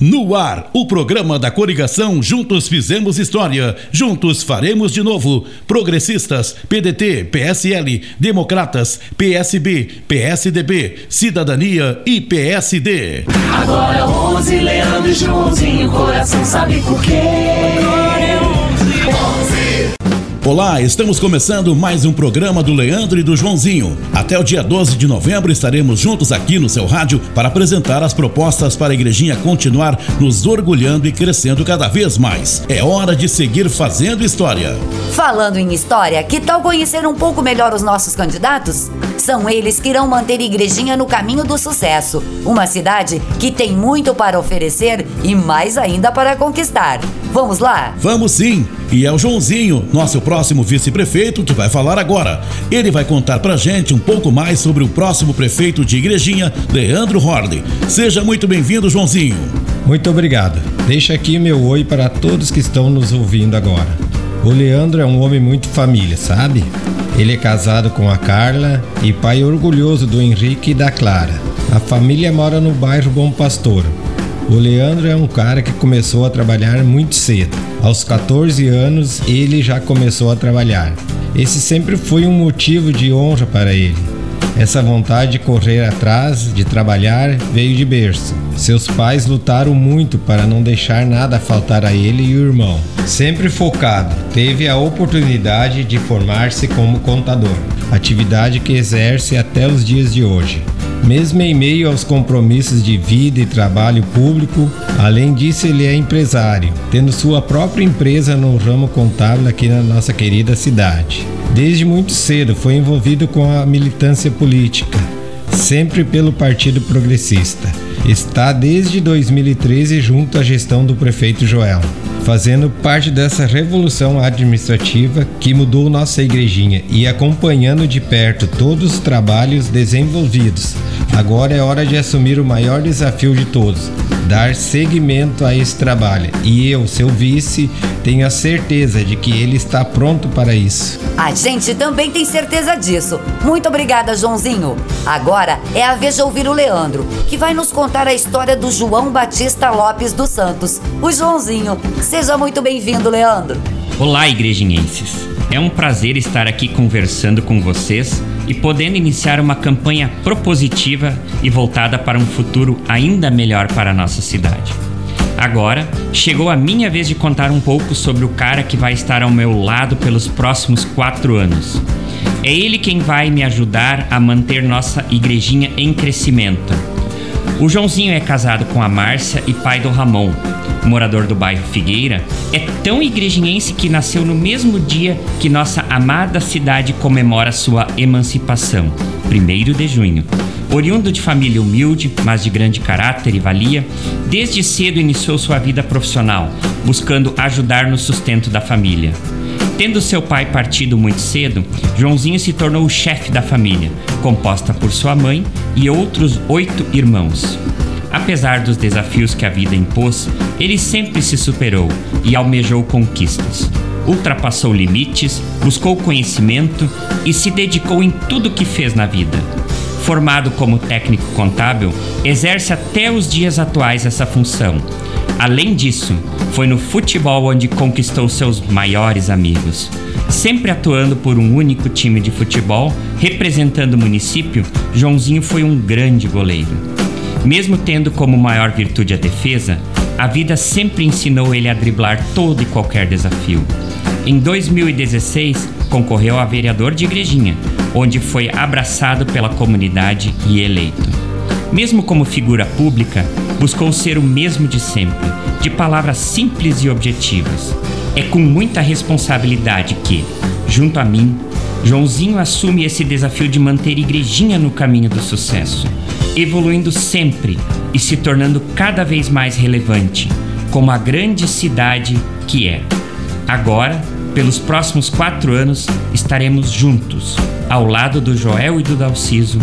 No ar, o programa da coligação Juntos Fizemos História, Juntos Faremos de Novo. Progressistas, PDT, PSL, Democratas, PSB, PSDB, Cidadania e PSD. Agora 11, Leandro e Joãozinho, coração sabe por quê? Agora é 11. 11. Olá, estamos começando mais um programa do Leandro e do Joãozinho. Até o dia 12 de novembro estaremos juntos aqui no seu rádio para apresentar as propostas para a igrejinha continuar nos orgulhando e crescendo cada vez mais. É hora de seguir fazendo história. Falando em história, que tal conhecer um pouco melhor os nossos candidatos? São eles que irão manter a igrejinha no caminho do sucesso. Uma cidade que tem muito para oferecer e mais ainda para conquistar. Vamos lá? Vamos sim! E é o Joãozinho, nosso próximo vice-prefeito, que vai falar agora. Ele vai contar pra gente um pouco mais sobre o próximo prefeito de Igrejinha, Leandro Horley. Seja muito bem-vindo, Joãozinho. Muito obrigado. Deixa aqui meu oi para todos que estão nos ouvindo agora. O Leandro é um homem muito família, sabe? Ele é casado com a Carla e pai orgulhoso do Henrique e da Clara. A família mora no bairro Bom Pastor, o Leandro é um cara que começou a trabalhar muito cedo. Aos 14 anos, ele já começou a trabalhar. Esse sempre foi um motivo de honra para ele. Essa vontade de correr atrás, de trabalhar, veio de berço. Seus pais lutaram muito para não deixar nada faltar a ele e o irmão. Sempre focado, teve a oportunidade de formar-se como contador, atividade que exerce até os dias de hoje. Mesmo em meio aos compromissos de vida e trabalho público, além disso, ele é empresário, tendo sua própria empresa no ramo contábil aqui na nossa querida cidade. Desde muito cedo foi envolvido com a militância política, sempre pelo Partido Progressista. Está desde 2013 junto à gestão do prefeito Joel fazendo parte dessa revolução administrativa que mudou nossa igrejinha e acompanhando de perto todos os trabalhos desenvolvidos. Agora é hora de assumir o maior desafio de todos, dar seguimento a esse trabalho. E eu, seu vice, tenho a certeza de que ele está pronto para isso. A gente também tem certeza disso. Muito obrigada, Joãozinho. Agora é a vez de ouvir o Leandro, que vai nos contar a história do João Batista Lopes dos Santos, o Joãozinho. Seja muito bem-vindo, Leandro. Olá, igrejinhenses. É um prazer estar aqui conversando com vocês e podendo iniciar uma campanha propositiva e voltada para um futuro ainda melhor para a nossa cidade. Agora, chegou a minha vez de contar um pouco sobre o cara que vai estar ao meu lado pelos próximos quatro anos. É ele quem vai me ajudar a manter nossa igrejinha em crescimento. O Joãozinho é casado com a Márcia e pai do Ramon, morador do bairro Figueira, é tão igrejinhense que nasceu no mesmo dia que nossa amada cidade comemora sua emancipação, 1 de junho. Oriundo de família humilde, mas de grande caráter e valia, desde cedo iniciou sua vida profissional, buscando ajudar no sustento da família. Tendo seu pai partido muito cedo, Joãozinho se tornou o chefe da família, composta por sua mãe e outros oito irmãos. Apesar dos desafios que a vida impôs, ele sempre se superou e almejou conquistas. Ultrapassou limites, buscou conhecimento e se dedicou em tudo que fez na vida. Formado como técnico contábil, exerce até os dias atuais essa função. Além disso, foi no futebol onde conquistou seus maiores amigos. Sempre atuando por um único time de futebol, representando o município, Joãozinho foi um grande goleiro. Mesmo tendo como maior virtude a defesa, a vida sempre ensinou ele a driblar todo e qualquer desafio. Em 2016, concorreu a vereador de Igrejinha, onde foi abraçado pela comunidade e eleito. Mesmo como figura pública, buscou ser o mesmo de sempre, de palavras simples e objetivas. É com muita responsabilidade que, junto a mim, Joãozinho assume esse desafio de manter Igrejinha no caminho do sucesso evoluindo sempre e se tornando cada vez mais relevante, como a grande cidade que é. Agora, pelos próximos quatro anos, estaremos juntos, ao lado do Joel e do Dalciso,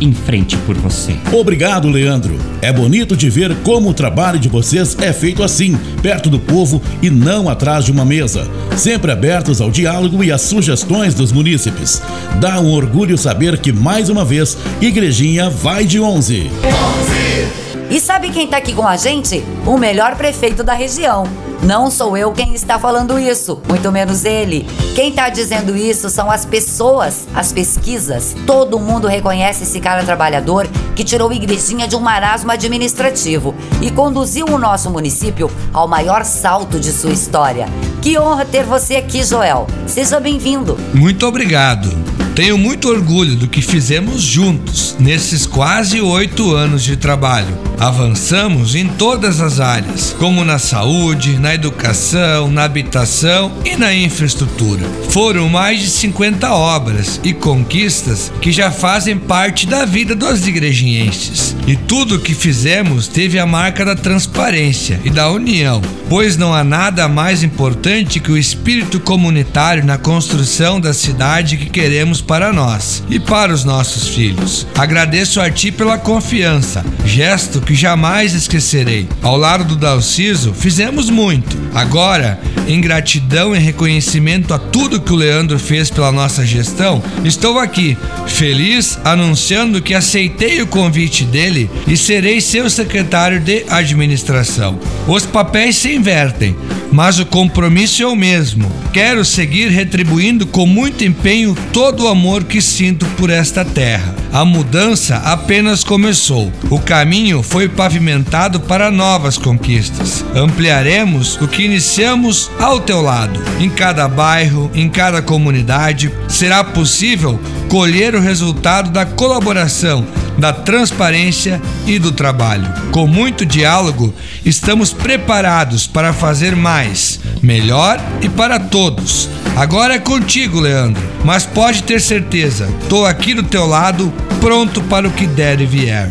em frente por você. Obrigado, Leandro. É bonito de ver como o trabalho de vocês é feito assim, perto do povo e não atrás de uma mesa. Sempre abertos ao diálogo e às sugestões dos munícipes. Dá um orgulho saber que, mais uma vez, Igrejinha vai de 11. 11. E sabe quem tá aqui com a gente? O melhor prefeito da região. Não sou eu quem está falando isso, muito menos ele. Quem está dizendo isso são as pessoas, as pesquisas. Todo mundo reconhece esse cara trabalhador que tirou a igrejinha de um marasmo administrativo e conduziu o nosso município ao maior salto de sua história. Que honra ter você aqui, Joel. Seja bem-vindo. Muito obrigado. Tenho muito orgulho do que fizemos juntos nesses quase oito anos de trabalho. Avançamos em todas as áreas, como na saúde, na educação, na habitação e na infraestrutura. Foram mais de 50 obras e conquistas que já fazem parte da vida dos igrejinhenses. E tudo o que fizemos teve a marca da transparência e da união, pois não há nada mais importante que o espírito comunitário na construção da cidade que queremos para nós e para os nossos filhos. Agradeço a Ti pela confiança, gesto que jamais esquecerei. Ao lado do Dalciso, fizemos muito. Agora, em gratidão e reconhecimento a tudo que o Leandro fez pela nossa gestão, estou aqui, feliz, anunciando que aceitei o convite dele e serei seu secretário de administração. Os papéis se invertem, mas o compromisso é o mesmo. Quero seguir retribuindo com muito empenho todo o amor que sinto por esta terra. A mudança apenas começou. O caminho foi pavimentado para novas conquistas. Ampliaremos o que iniciamos ao teu lado. Em cada bairro, em cada comunidade, será possível colher o resultado da colaboração, da transparência e do trabalho. Com muito diálogo, estamos preparados para fazer mais, melhor e para todos. Agora é contigo, Leandro, mas pode ter certeza, estou aqui do teu lado, pronto para o que der e vier.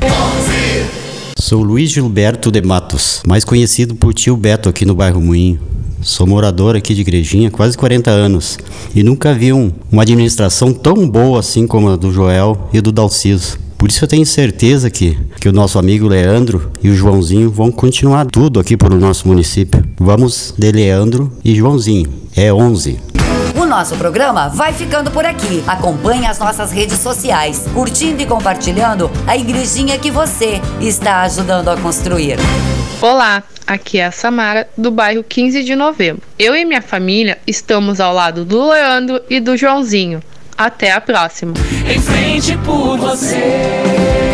Sou Luiz Gilberto de Matos, mais conhecido por tio Beto aqui no bairro Moinho. Sou morador aqui de Igrejinha há quase 40 anos e nunca vi um, uma administração tão boa assim como a do Joel e do Dalciso. Por isso eu tenho certeza que, que o nosso amigo Leandro e o Joãozinho vão continuar tudo aqui para o nosso município. Vamos de Leandro e Joãozinho. É 11. O nosso programa vai ficando por aqui. Acompanhe as nossas redes sociais, curtindo e compartilhando a igrejinha que você está ajudando a construir. Olá, aqui é a Samara, do bairro 15 de Novembro. Eu e minha família estamos ao lado do Leandro e do Joãozinho. Até a próxima. Em frente por você.